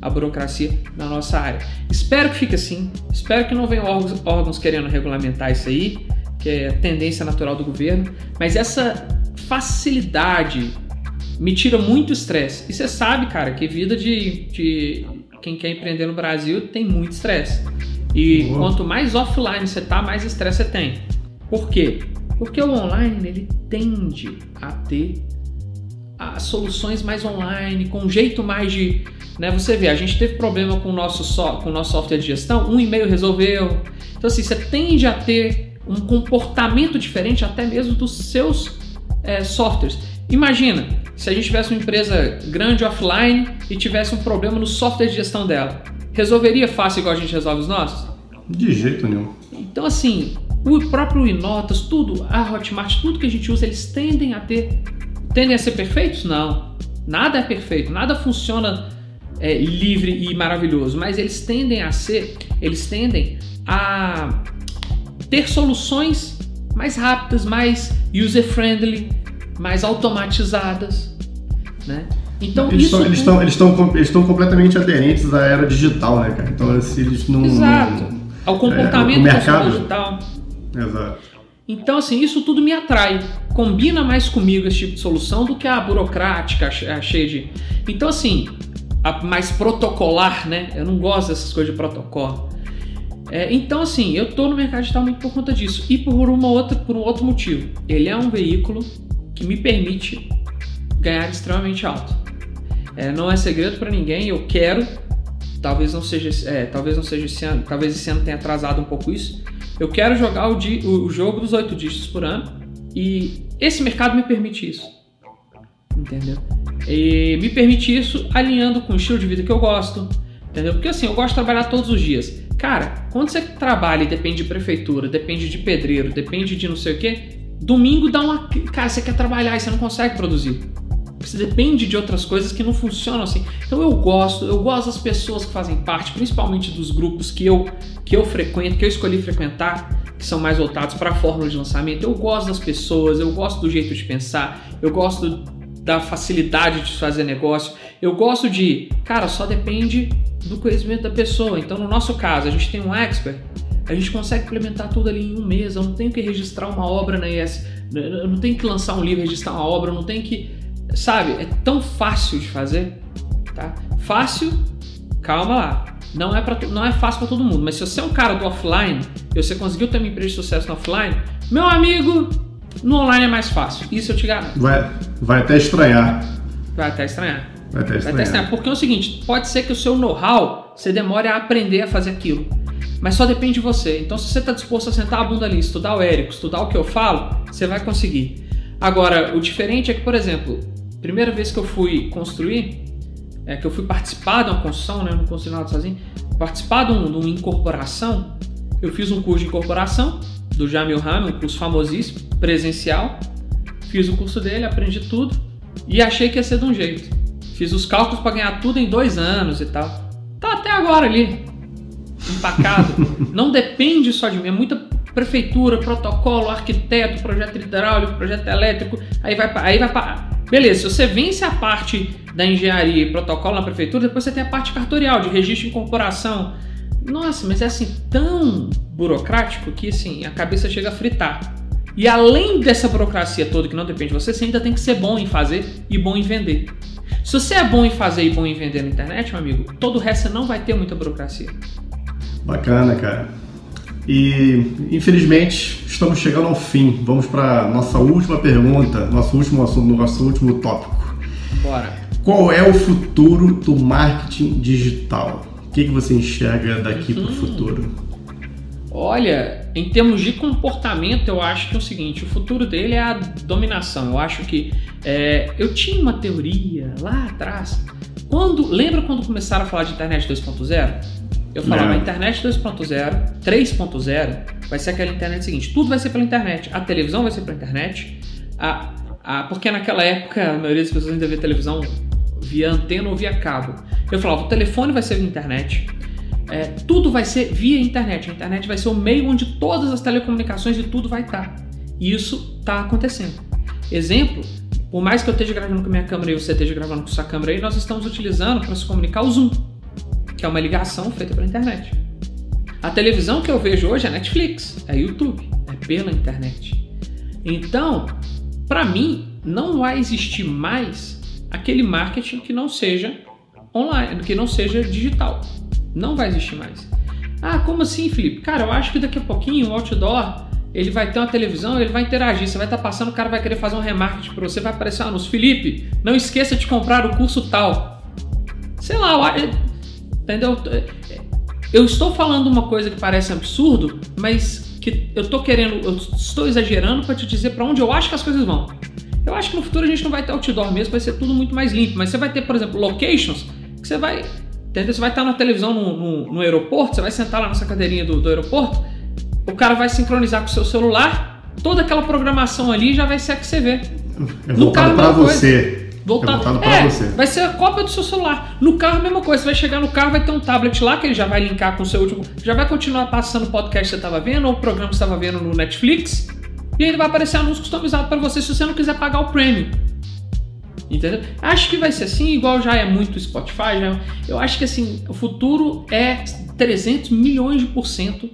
a burocracia na nossa área. Espero que fique assim. Espero que não venham órgãos, órgãos querendo regulamentar isso aí, que é a tendência natural do governo. Mas essa facilidade me tira muito estresse. E você sabe, cara, que vida de, de quem quer empreender no Brasil tem muito estresse. E Boa. quanto mais offline você tá, mais estresse você tem. Por quê? Porque o online ele tende a ter as soluções mais online, com um jeito mais de. Né, você vê, a gente teve problema com o nosso, so, com o nosso software de gestão, um e-mail resolveu. Então, assim, você tende a ter um comportamento diferente até mesmo dos seus é, softwares. Imagina se a gente tivesse uma empresa grande offline e tivesse um problema no software de gestão dela. Resolveria fácil igual a gente resolve os nossos? De jeito nenhum. Então, assim, o próprio Inotas, tudo, a Hotmart, tudo que a gente usa, eles tendem a ter. Tendem a ser perfeitos? Não. Nada é perfeito, nada funciona é, livre e maravilhoso, mas eles tendem a ser, eles tendem a ter soluções mais rápidas, mais user-friendly, mais automatizadas, né? Então eles isso estão, eles estão eles eles completamente aderentes à era digital, né, cara? Então se eles não Exato. Não, ao comportamento é, mercado, digital. Exato. Então, assim, isso tudo me atrai. Combina mais comigo esse tipo de solução do que a burocrática, a cheia de. Então, assim, a mais protocolar, né? Eu não gosto dessas coisas de protocolo. É, então, assim, eu tô no mercado digital muito por conta disso. E por, uma outra, por um outro motivo. Ele é um veículo que me permite ganhar extremamente alto. É, não é segredo para ninguém, eu quero. Talvez não seja, é, talvez não seja esse ano, talvez esse ano tenha atrasado um pouco isso. Eu quero jogar o, di, o, jogo dos oito dígitos por ano e esse mercado me permite isso. Entendeu? E me permite isso alinhando com o estilo de vida que eu gosto. Entendeu? Porque assim, eu gosto de trabalhar todos os dias. Cara, quando você trabalha e depende de prefeitura, depende de pedreiro, depende de não sei o que, domingo dá uma. Cara, você quer trabalhar e você não consegue produzir. Você depende de outras coisas que não funcionam assim. Então eu gosto, eu gosto das pessoas que fazem parte, principalmente dos grupos que eu, que eu frequento, que eu escolhi frequentar, que são mais voltados para a fórmula de lançamento. Eu gosto das pessoas, eu gosto do jeito de pensar, eu gosto da facilidade de fazer negócio. Eu gosto de, cara, só depende do conhecimento da pessoa. Então, no nosso caso, a gente tem um expert, a gente consegue implementar tudo ali em um mês. Eu não tenho que registrar uma obra na IS, eu não tenho que lançar um livro, registrar uma obra, eu não tenho que, sabe? É tão fácil de fazer, tá? Fácil, calma lá. Não é, pra, não é fácil para todo mundo, mas se você é um cara do offline e você conseguiu ter uma empresa de sucesso no offline, meu amigo, no online é mais fácil. Isso eu te garanto. Vai, vai até estranhar. Vai até estranhar. Vai até estranhar. Vai até estranhar. Porque é o seguinte, pode ser que o seu know-how você demore a aprender a fazer aquilo. Mas só depende de você. Então, se você está disposto a sentar a bunda ali, estudar o Érico, estudar o que eu falo, você vai conseguir. Agora, o diferente é que, por exemplo, primeira vez que eu fui construir, é, que eu fui participar de uma construção, né, não construí nada sozinho, participar de, um, de uma incorporação, eu fiz um curso de incorporação do Jamil Rami, um curso famosíssimo, presencial. Fiz o curso dele, aprendi tudo e achei que ia ser de um jeito. Fiz os cálculos para ganhar tudo em dois anos e tal. Tá até agora ali, empacado. Não depende só de mim, é muita prefeitura, protocolo, arquiteto, projeto hidráulico, projeto elétrico. Aí vai aí vai para Beleza, se você vence a parte da engenharia e protocolo na prefeitura, depois você tem a parte cartorial, de registro de incorporação. Nossa, mas é assim tão burocrático que assim, a cabeça chega a fritar. E além dessa burocracia toda que não depende de você, você ainda tem que ser bom em fazer e bom em vender. Se você é bom em fazer e bom em vender na internet, meu amigo, todo o resto você não vai ter muita burocracia. Bacana, cara. E infelizmente estamos chegando ao fim. Vamos para nossa última pergunta, nosso último assunto, nosso último tópico. Bora. Qual é o futuro do marketing digital? O que, que você enxerga daqui para o futuro? Olha, em termos de comportamento, eu acho que é o seguinte: o futuro dele é a dominação. Eu acho que é, eu tinha uma teoria lá atrás. Quando lembra quando começaram a falar de internet 2.0? Eu falava, a internet 2.0, 3.0 vai ser aquela internet seguinte, tudo vai ser pela internet. A televisão vai ser pela internet. A, a, porque naquela época a maioria das pessoas ainda via televisão via antena ou via cabo. Eu falava, o telefone vai ser via internet. É, tudo vai ser via internet. A internet vai ser o meio onde todas as telecomunicações e tudo vai estar. E isso está acontecendo. Exemplo, por mais que eu esteja gravando com a minha câmera e você esteja gravando com sua câmera aí, nós estamos utilizando para se comunicar o Zoom que é uma ligação feita pela internet. A televisão que eu vejo hoje é Netflix, é YouTube, é pela internet. Então, para mim, não vai existir mais aquele marketing que não seja online, que não seja digital. Não vai existir mais. Ah, como assim, Felipe? Cara, eu acho que daqui a pouquinho o outdoor ele vai ter uma televisão, ele vai interagir, você vai estar tá passando, o cara vai querer fazer um remarketing para você, vai aparecer um anúncio. Felipe, não esqueça de comprar o curso tal. Sei lá, Entendeu? Eu estou falando uma coisa que parece absurdo, mas que eu estou querendo, eu estou exagerando para te dizer para onde eu acho que as coisas vão. Eu acho que no futuro a gente não vai ter outdoor mesmo, vai ser tudo muito mais limpo, mas você vai ter, por exemplo, locations que você vai, entendeu? Você vai estar na televisão no, no, no aeroporto, você vai sentar lá nessa cadeirinha do, do aeroporto, o cara vai sincronizar com o seu celular, toda aquela programação ali já vai ser a que você vê. É voltado para você. Voltado, é para é, você. Vai ser a cópia do seu celular. No carro, a mesma coisa. Você vai chegar no carro, vai ter um tablet lá que ele já vai linkar com o seu último. Já vai continuar passando o podcast que você estava vendo ou o programa que você estava vendo no Netflix. E ainda vai aparecer anúncio customizado para você se você não quiser pagar o premium. Entendeu? Acho que vai ser assim, igual já é muito Spotify. Já, eu acho que assim, o futuro é 300 milhões de por cento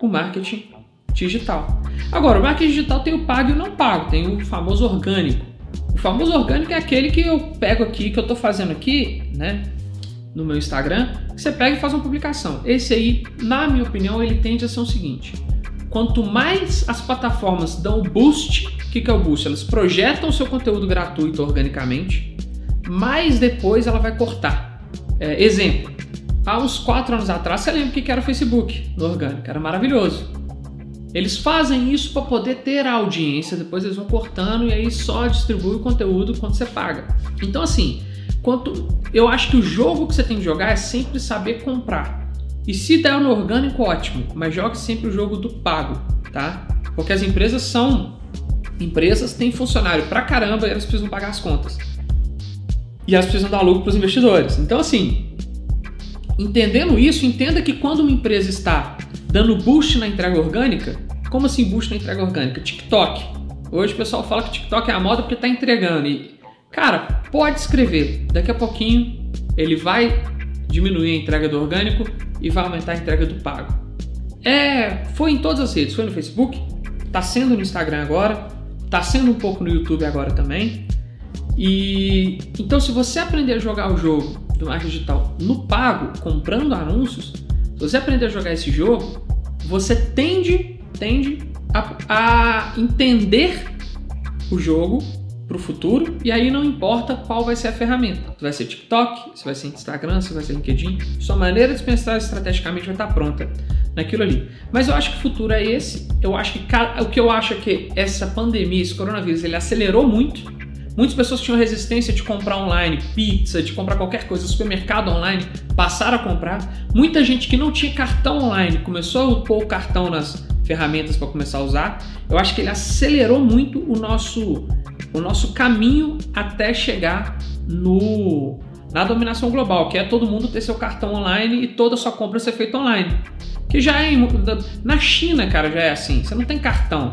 o marketing digital. Agora, o marketing digital tem o pago e o não pago, tem o famoso orgânico. O famoso orgânico é aquele que eu pego aqui, que eu estou fazendo aqui, né? no meu Instagram, que você pega e faz uma publicação. Esse aí, na minha opinião, ele tende a ser o seguinte: quanto mais as plataformas dão boost, o que, que é o boost? Elas projetam o seu conteúdo gratuito organicamente, mais depois ela vai cortar. É, exemplo, há uns 4 anos atrás, você lembra o que era o Facebook no orgânico? Era maravilhoso. Eles fazem isso para poder ter a audiência, depois eles vão cortando e aí só distribui o conteúdo quando você paga. Então, assim, quanto eu acho que o jogo que você tem que jogar é sempre saber comprar. E se der no orgânico, ótimo, mas jogue sempre o jogo do pago, tá? Porque as empresas são empresas, têm funcionário pra caramba e elas precisam pagar as contas. E elas precisam dar lucro para os investidores. Então, assim, entendendo isso, entenda que quando uma empresa está dando boost na entrega orgânica, como assim boost na entrega orgânica? TikTok. Hoje o pessoal fala que TikTok é a moda porque está entregando. E, cara, pode escrever. Daqui a pouquinho ele vai diminuir a entrega do orgânico e vai aumentar a entrega do pago. É, foi em todas as redes, foi no Facebook, está sendo no Instagram agora, está sendo um pouco no YouTube agora também. E então se você aprender a jogar o jogo do marketing digital no pago, comprando anúncios, se você aprender a jogar esse jogo, você tende, tende a, a entender o jogo para o futuro e aí não importa qual vai ser a ferramenta. Se vai ser TikTok, se vai ser Instagram, se vai ser LinkedIn, sua maneira de pensar estrategicamente vai estar pronta naquilo ali. Mas eu acho que o futuro é esse. Eu acho que o que eu acho é que essa pandemia, esse coronavírus, ele acelerou muito. Muitas pessoas tinham resistência de comprar online, pizza, de comprar qualquer coisa, supermercado online, passaram a comprar. Muita gente que não tinha cartão online começou a pôr o cartão nas ferramentas para começar a usar. Eu acho que ele acelerou muito o nosso o nosso caminho até chegar no na dominação global, que é todo mundo ter seu cartão online e toda sua compra ser feita online. Que já é na China, cara, já é assim. Você não tem cartão.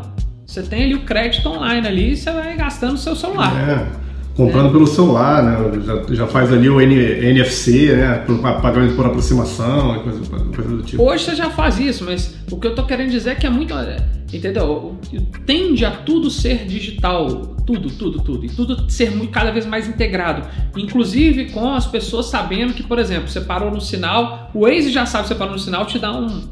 Você tem ali o crédito online ali e você vai gastando no seu celular. É comprando é. pelo celular, né? Já, já faz ali o N, NFC, né? Pagamento por aproximação, coisa, coisa do tipo. Hoje você já faz isso, mas o que eu tô querendo dizer é que é muito. Entendeu? Tende a tudo ser digital. Tudo, tudo, tudo. E tudo ser muito, cada vez mais integrado. Inclusive com as pessoas sabendo que, por exemplo, você parou no sinal, o Waze já sabe que você parou no sinal, te dá um,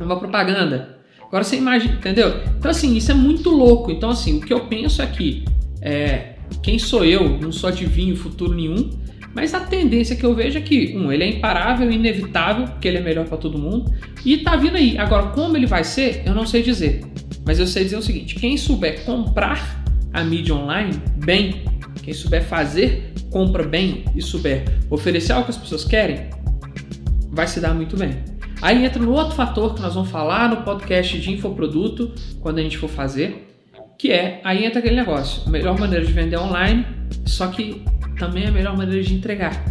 uma propaganda. Agora você imagina, entendeu? Então, assim, isso é muito louco. Então, assim, o que eu penso é que. É, quem sou eu? Não sou adivinho futuro nenhum, mas a tendência que eu vejo é que, um, ele é imparável, inevitável, porque ele é melhor para todo mundo, e tá vindo aí. Agora, como ele vai ser, eu não sei dizer. Mas eu sei dizer o seguinte: quem souber comprar a mídia online bem, quem souber fazer compra bem e souber oferecer algo que as pessoas querem, vai se dar muito bem. Aí entra no outro fator que nós vamos falar no podcast de infoproduto, quando a gente for fazer, que é, aí entra aquele negócio, a melhor maneira de vender online, só que também é a melhor maneira de entregar.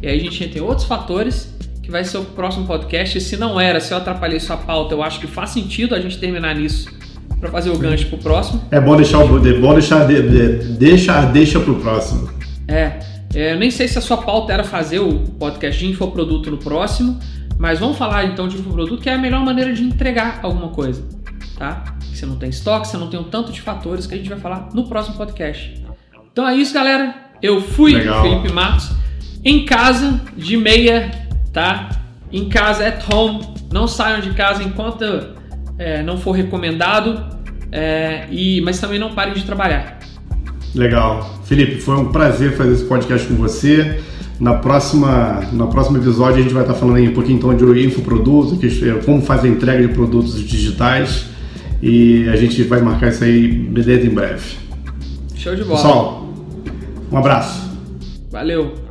E aí a gente tem outros fatores que vai ser o próximo podcast. E se não era, se eu atrapalhei sua pauta, eu acho que faz sentido a gente terminar nisso para fazer o gancho pro próximo. É bom deixar o é bom deixar de, de, deixa deixa pro próximo. É, é, eu nem sei se a sua pauta era fazer o podcast de infoproduto no próximo, mas vamos falar então de infoproduto, que é a melhor maneira de entregar alguma coisa, tá? você não tem estoque, você não tem um tanto de fatores que a gente vai falar no próximo podcast. Então é isso, galera. Eu fui Legal. Felipe Matos em casa de meia, tá? Em casa at home. Não saiam de casa enquanto é, não for recomendado. É, e, mas também não parem de trabalhar. Legal. Felipe, foi um prazer fazer esse podcast com você. Na próxima, no próximo episódio a gente vai estar falando aí um pouquinho então de infoproduto, é como faz a entrega de produtos digitais. E a gente vai marcar isso aí dentro em breve. Show de bola. Pessoal, um abraço. Valeu.